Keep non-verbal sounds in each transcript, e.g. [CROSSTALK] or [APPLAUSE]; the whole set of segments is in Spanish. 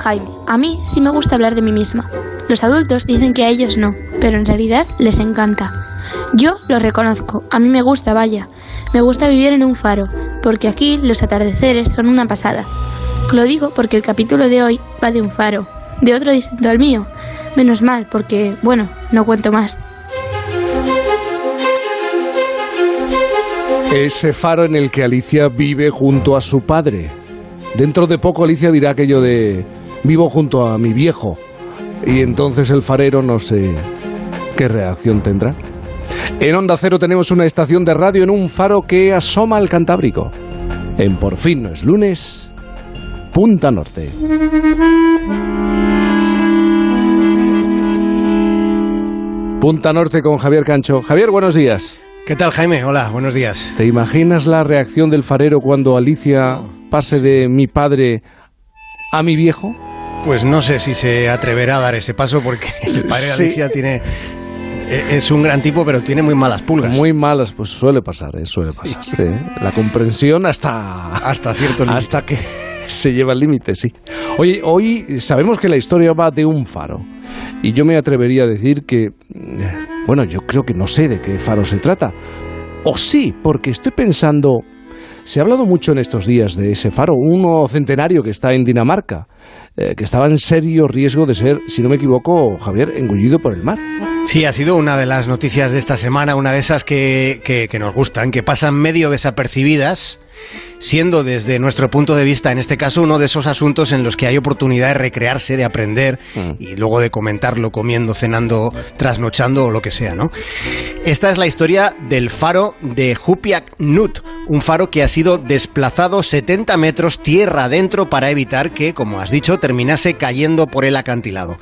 Jaime, a mí sí me gusta hablar de mí misma. Los adultos dicen que a ellos no, pero en realidad les encanta. Yo lo reconozco, a mí me gusta, vaya. Me gusta vivir en un faro, porque aquí los atardeceres son una pasada. Lo digo porque el capítulo de hoy va de un faro, de otro distinto al mío. Menos mal, porque, bueno, no cuento más. Ese faro en el que Alicia vive junto a su padre. Dentro de poco Alicia dirá aquello de vivo junto a mi viejo. Y entonces el farero no sé qué reacción tendrá. En Onda Cero tenemos una estación de radio en un faro que asoma al Cantábrico. En Por fin no es lunes, Punta Norte. Punta Norte con Javier Cancho. Javier, buenos días. ¿Qué tal, Jaime? Hola, buenos días. ¿Te imaginas la reacción del farero cuando Alicia pase de mi padre a mi viejo? Pues no sé si se atreverá a dar ese paso porque [LAUGHS] el padre de Alicia tiene e, es un gran tipo, pero tiene muy malas pulgas. Muy malas, pues suele pasar, ¿eh? suele pasar. Sí. La comprensión hasta... Hasta cierto límite. Hasta que [LAUGHS] se lleva el límite, sí. Oye, hoy sabemos que la historia va de un faro. Y yo me atrevería a decir que... Bueno, yo creo que no sé de qué faro se trata. O sí, porque estoy pensando... Se ha hablado mucho en estos días de ese faro, uno centenario que está en Dinamarca, eh, que estaba en serio riesgo de ser, si no me equivoco, Javier, engullido por el mar. Sí, ha sido una de las noticias de esta semana, una de esas que, que, que nos gustan, que pasan medio desapercibidas siendo desde nuestro punto de vista, en este caso, uno de esos asuntos en los que hay oportunidad de recrearse, de aprender mm. y luego de comentarlo comiendo, cenando, trasnochando o lo que sea, ¿no? Esta es la historia del faro de Jupiak Nut, un faro que ha sido desplazado 70 metros tierra adentro para evitar que, como has dicho, terminase cayendo por el acantilado.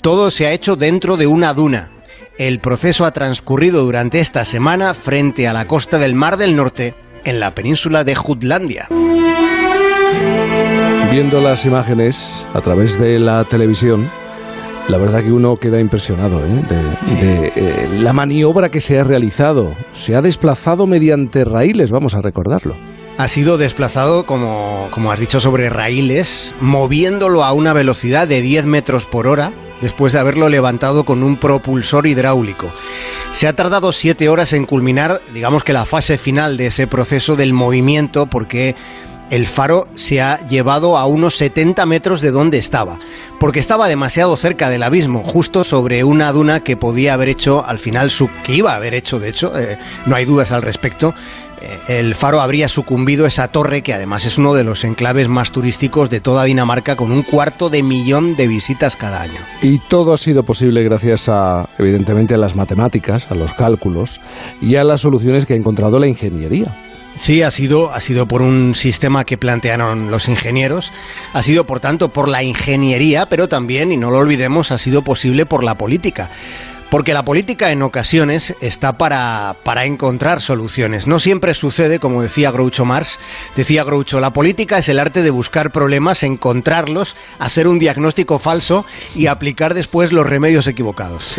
Todo se ha hecho dentro de una duna. El proceso ha transcurrido durante esta semana frente a la costa del Mar del Norte en la península de Jutlandia. Viendo las imágenes a través de la televisión, la verdad que uno queda impresionado ¿eh? de, eh, la maniobra que se ha realizado. Se ha desplazado mediante raíles, vamos a recordarlo. Ha sido desplazado, como, como has dicho, sobre raíles, moviéndolo a una velocidad de 10 metros por hora, después de haberlo levantado con un propulsor hidráulico. Se ha tardado siete horas en culminar, digamos que la fase final de ese proceso del movimiento, porque el faro se ha llevado a unos 70 metros de donde estaba, porque estaba demasiado cerca del abismo, justo sobre una duna que podía haber hecho al final, su, que iba a haber hecho, de hecho, eh, no hay dudas al respecto, el faro habría sucumbido esa torre que además es uno de los enclaves más turísticos de toda Dinamarca con un cuarto de millón de visitas cada año. Y todo ha sido posible gracias a, evidentemente, a las matemáticas, a los cálculos y a las soluciones que ha encontrado la ingeniería. Sí, ha sido, ha sido por un sistema que plantearon los ingenieros, ha sido por tanto por la ingeniería, pero también, y no lo olvidemos, ha sido posible por la política. Porque la política en ocasiones está para, para, encontrar soluciones. No siempre sucede, como decía Groucho Marx. Decía Groucho, la política es el arte de buscar problemas, encontrarlos, hacer un diagnóstico falso y aplicar después los remedios equivocados.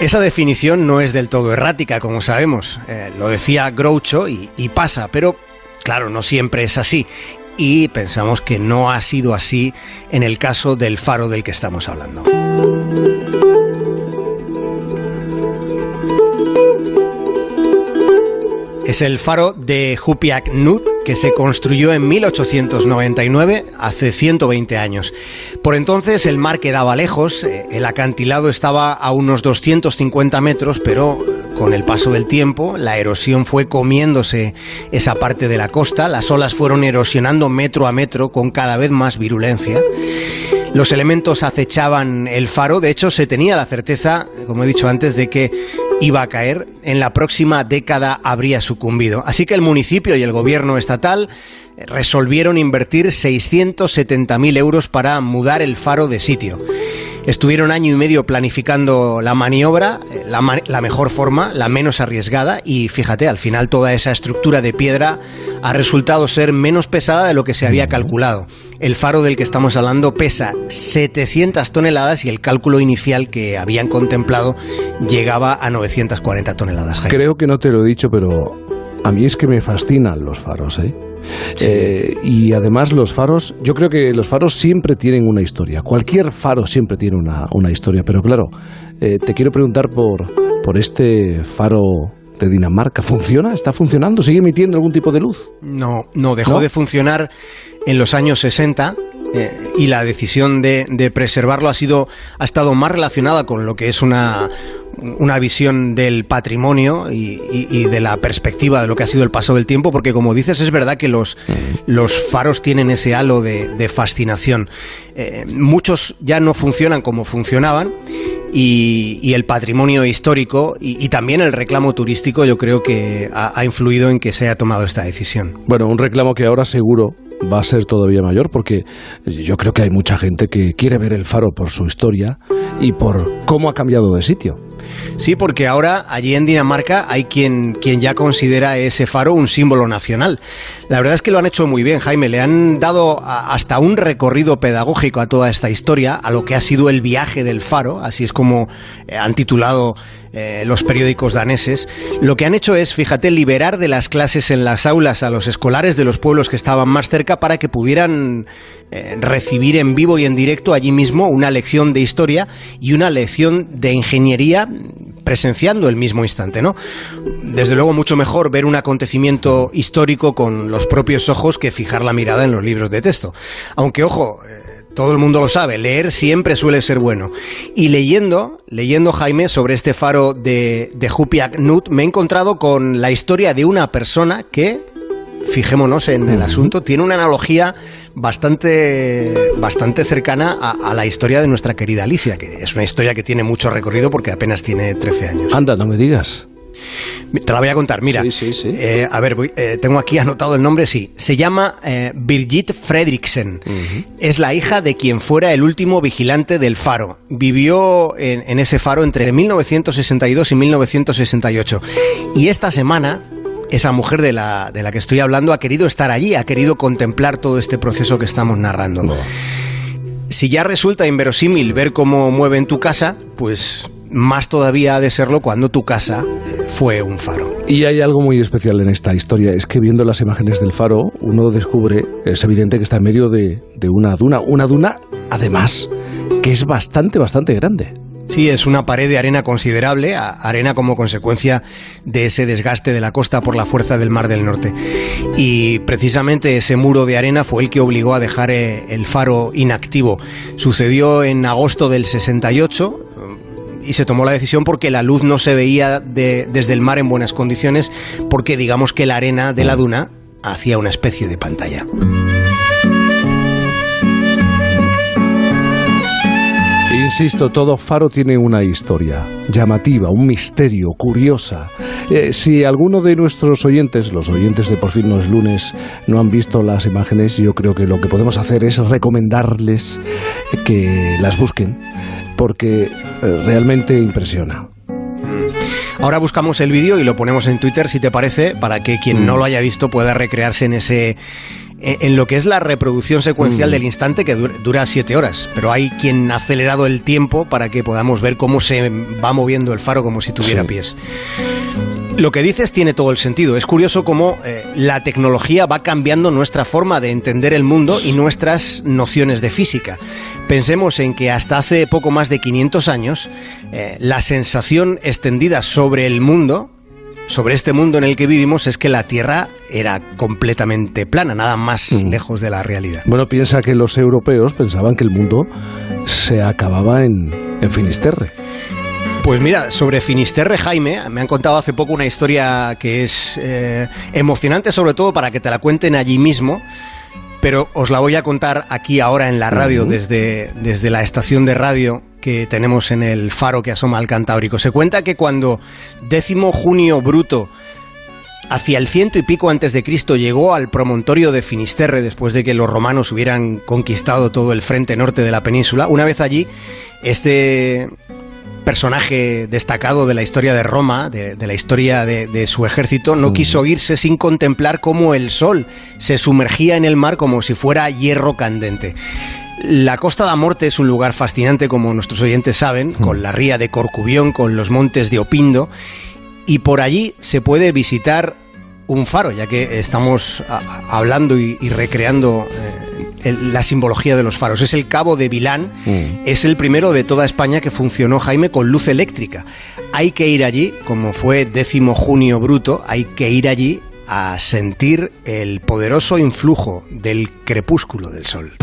Esa definición no es del todo errática, como sabemos. Eh, lo decía Groucho y, y pasa, pero claro, no siempre es así y pensamos que no ha sido así en el caso del faro del que estamos hablando. Es el faro de Jupiak Nut que se construyó en 1899, hace 120 años. Por entonces el mar quedaba lejos, eh, el acantilado estaba a unos 250 metros, pero eh, con el paso del tiempo la erosión fue comiéndose esa parte de la costa, las olas fueron erosionando metro a metro con cada vez más virulencia. Los elementos acechaban el faro, de hecho se tenía la certeza, como he dicho antes, de que iba a caer, en la próxima década habría sucumbido. Así que el municipio y el gobierno estatal resolvieron invertir 670.000 euros para mudar el faro de sitio. Estuvieron año y medio planificando la maniobra, eh, la, mejor forma, la menos arriesgada, y fíjate, al final toda esa estructura de piedra ha resultado ser menos pesada de lo que se había calculado. El faro del que estamos hablando pesa 700 toneladas y el cálculo inicial que habían contemplado llegaba a 940 toneladas. Creo que no te lo he dicho, pero a mí es que me fascinan los faros, ¿eh? Eh, y además los faros, yo creo que los faros siempre tienen una historia. Cualquier faro siempre tiene una, una historia. Pero claro, eh, te quiero preguntar por, por este faro de Dinamarca. ¿Funciona? ¿Está funcionando? ¿Sigue emitiendo algún tipo de luz? No, no, dejó de funcionar en los años 60 eh, y la decisión de, de, preservarlo ha sido ha estado más relacionada con lo que es una una visión del patrimonio y, y, y, de la perspectiva de lo que ha sido el paso del tiempo, porque como dices, es verdad que los, los faros tienen ese halo de, de fascinación. Eh, muchos ya no funcionan como funcionaban. Y, y el patrimonio histórico y, y, también el reclamo turístico yo creo que ha, ha influido en que se haya tomado esta decisión. Bueno, un reclamo que ahora seguro va a ser todavía mayor porque yo creo que hay mucha gente que quiere ver el faro por su historia y por cómo ha cambiado de sitio. Sí, porque ahora allí en Dinamarca hay quien, quien ya considera ese faro un símbolo nacional. La verdad es que lo han hecho muy bien, Jaime. Le han dado hasta un recorrido pedagógico a toda esta historia, a lo que ha sido el viaje del faro, así es como eh, han titulado eh, los periódicos daneses, lo que han hecho es, fíjate, liberar de las clases en las aulas a los escolares de los pueblos que estaban más cerca para que pudieran eh, recibir en vivo y en directo allí mismo una lección de historia y una lección de ingeniería presenciando el mismo instante, ¿no? Desde luego mucho mejor ver un acontecimiento histórico con los propios ojos que fijar la mirada en los libros de texto. Aunque ojo, eh, todo el mundo lo sabe, leer siempre suele ser bueno. Y leyendo, leyendo Jaime sobre este faro de, de Hupiak Nut, me he encontrado con la historia de una persona que, fijémonos en el asunto, tiene una analogía bastante, bastante cercana a, a, la historia de nuestra querida Alicia, que es una historia que tiene mucho recorrido porque apenas tiene 13 años. Anda, no me digas. Te la voy a contar, mira. Sí, sí, sí. Eh, a ver, voy, eh, tengo aquí anotado el nombre, sí. Se llama eh, Birgit Fredriksen. Uh -huh. Es la hija de quien fuera el último vigilante del faro. Vivió en, en ese faro entre 1962 y 1968. Y esta semana esa mujer de la, de la, que estoy hablando ha querido estar allí, ha querido contemplar todo este proceso que estamos narrando. No. Si ya resulta inverosímil ver cómo mueve en tu casa, pues más todavía ha de serlo cuando tu casa fue un faro. Y hay algo muy especial en esta historia, es que viendo las imágenes del faro, uno descubre, es evidente que está en medio de, de una duna, una duna además que es bastante, bastante grande. Sí, es una pared de arena considerable, arena como consecuencia de ese desgaste de la costa por la fuerza del Mar del Norte. Y precisamente ese muro de arena fue el que obligó a dejar eh, el faro inactivo. Sucedió en agosto del 68 y se tomó la decisión porque la luz no se veía de, desde el mar en buenas condiciones, porque digamos que la arena de la duna hacía una especie de pantalla. Insisto, todo faro tiene una historia llamativa, un misterio, curiosa. Eh, si alguno de nuestros oyentes, los oyentes de Por fin no es lunes, no han visto las imágenes, yo creo que lo que podemos hacer es recomendarles que las busquen, porque eh, realmente impresiona. Ahora buscamos el vídeo y lo ponemos en Twitter, si te parece, para que quien no lo haya visto pueda recrearse en ese en lo que es la reproducción secuencial mm. del instante que dura siete horas. Pero hay quien ha acelerado el tiempo para que podamos ver cómo se va moviendo el faro como si tuviera sí. pies. Lo que dices tiene todo el sentido. Es curioso cómo eh, la tecnología va cambiando nuestra forma de entender el mundo y nuestras nociones de física. Pensemos en que hasta hace poco más de 500 años eh, la sensación extendida sobre el mundo sobre este mundo en el que vivimos es que la Tierra era completamente plana, nada más mm. lejos de la realidad. Bueno, piensa que los europeos pensaban que el mundo se acababa en, en Finisterre. Pues mira, sobre Finisterre, Jaime, me han contado hace poco una historia que es eh, emocionante, sobre todo para que te la cuenten allí mismo pero os la voy a contar aquí ahora en la radio, uh -huh. desde, desde la estación de radio que tenemos en el faro que asoma al Cantábrico. Se cuenta que cuando décimo junio bruto hacia el ciento y pico antes de Cristo llegó al promontorio de Finisterre después de que los romanos hubieran conquistado todo el frente norte de la península. Una vez allí, este personaje destacado de la historia de Roma, de, de la historia de, de, su ejército, no quiso irse sin contemplar cómo el sol se sumergía en el mar como si fuera hierro candente. La Costa da Morte es un lugar fascinante, como nuestros oyentes saben, con la ría de Corcubión, con los montes de Opindo, y por allí se puede visitar un faro, ya que estamos hablando y, recreando eh, la simbología de los faros. Es el Cabo de Vilán, mm. es el primero de toda España que funcionó, Jaime, con luz eléctrica. Hay que ir allí, como fue décimo junio bruto, hay que ir allí a sentir el poderoso influjo del crepúsculo del sol.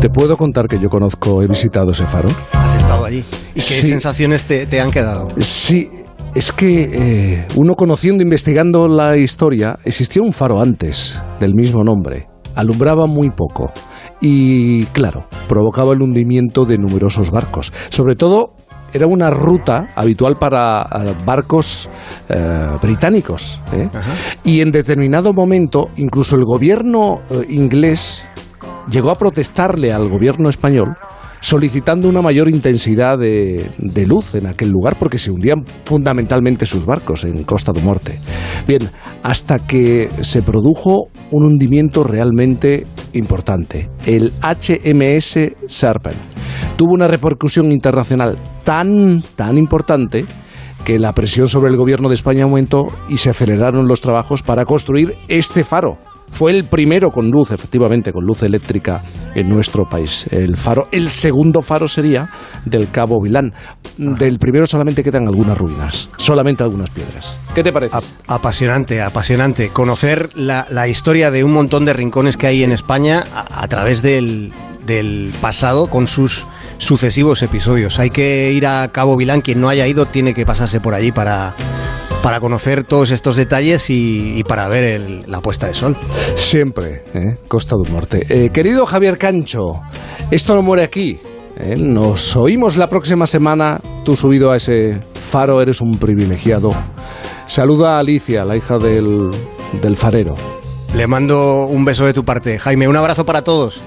Te puedo contar que yo conozco, he visitado ese faro. ¿Has estado allí? ¿Y qué sensaciones te, han quedado? Sí, es que eh, uno conociendo, investigando la historia, existió un faro antes, del mismo nombre. Alumbraba muy poco y, claro, provocaba el hundimiento de numerosos barcos. Sobre todo, era una ruta habitual para eh, barcos eh, británicos. Y en determinado momento, incluso el gobierno inglés llegó a protestarle al gobierno español solicitando una mayor intensidad de, luz en aquel lugar porque se hundían fundamentalmente sus barcos en Costa de Morte. Bien, hasta que se produjo un hundimiento realmente importante, el HMS Serpent. Tuvo una repercusión internacional tan, tan importante que la presión sobre el gobierno de España aumentó y se aceleraron los trabajos para construir este faro fue el primero con luz, efectivamente, con luz eléctrica en nuestro país. El faro, el segundo faro sería del Cabo Vilán. Del primero solamente quedan algunas ruinas, solamente algunas piedras. ¿Qué te parece? apasionante, apasionante. Conocer la, historia de un montón de rincones que hay en España a, través del, del pasado con sus sucesivos episodios. Hay que ir a Cabo Vilán, quien no haya ido tiene que pasarse por allí para para conocer todos estos detalles y, para ver la puesta de sol. Siempre, ¿eh? Costa del Norte. Eh, querido Javier Cancho, esto no muere aquí. ¿eh? Nos oímos la próxima semana. Tú subido a ese faro eres un privilegiado. Saluda a Alicia, la hija del, del farero. Le mando un beso de tu parte. Jaime, un abrazo para todos.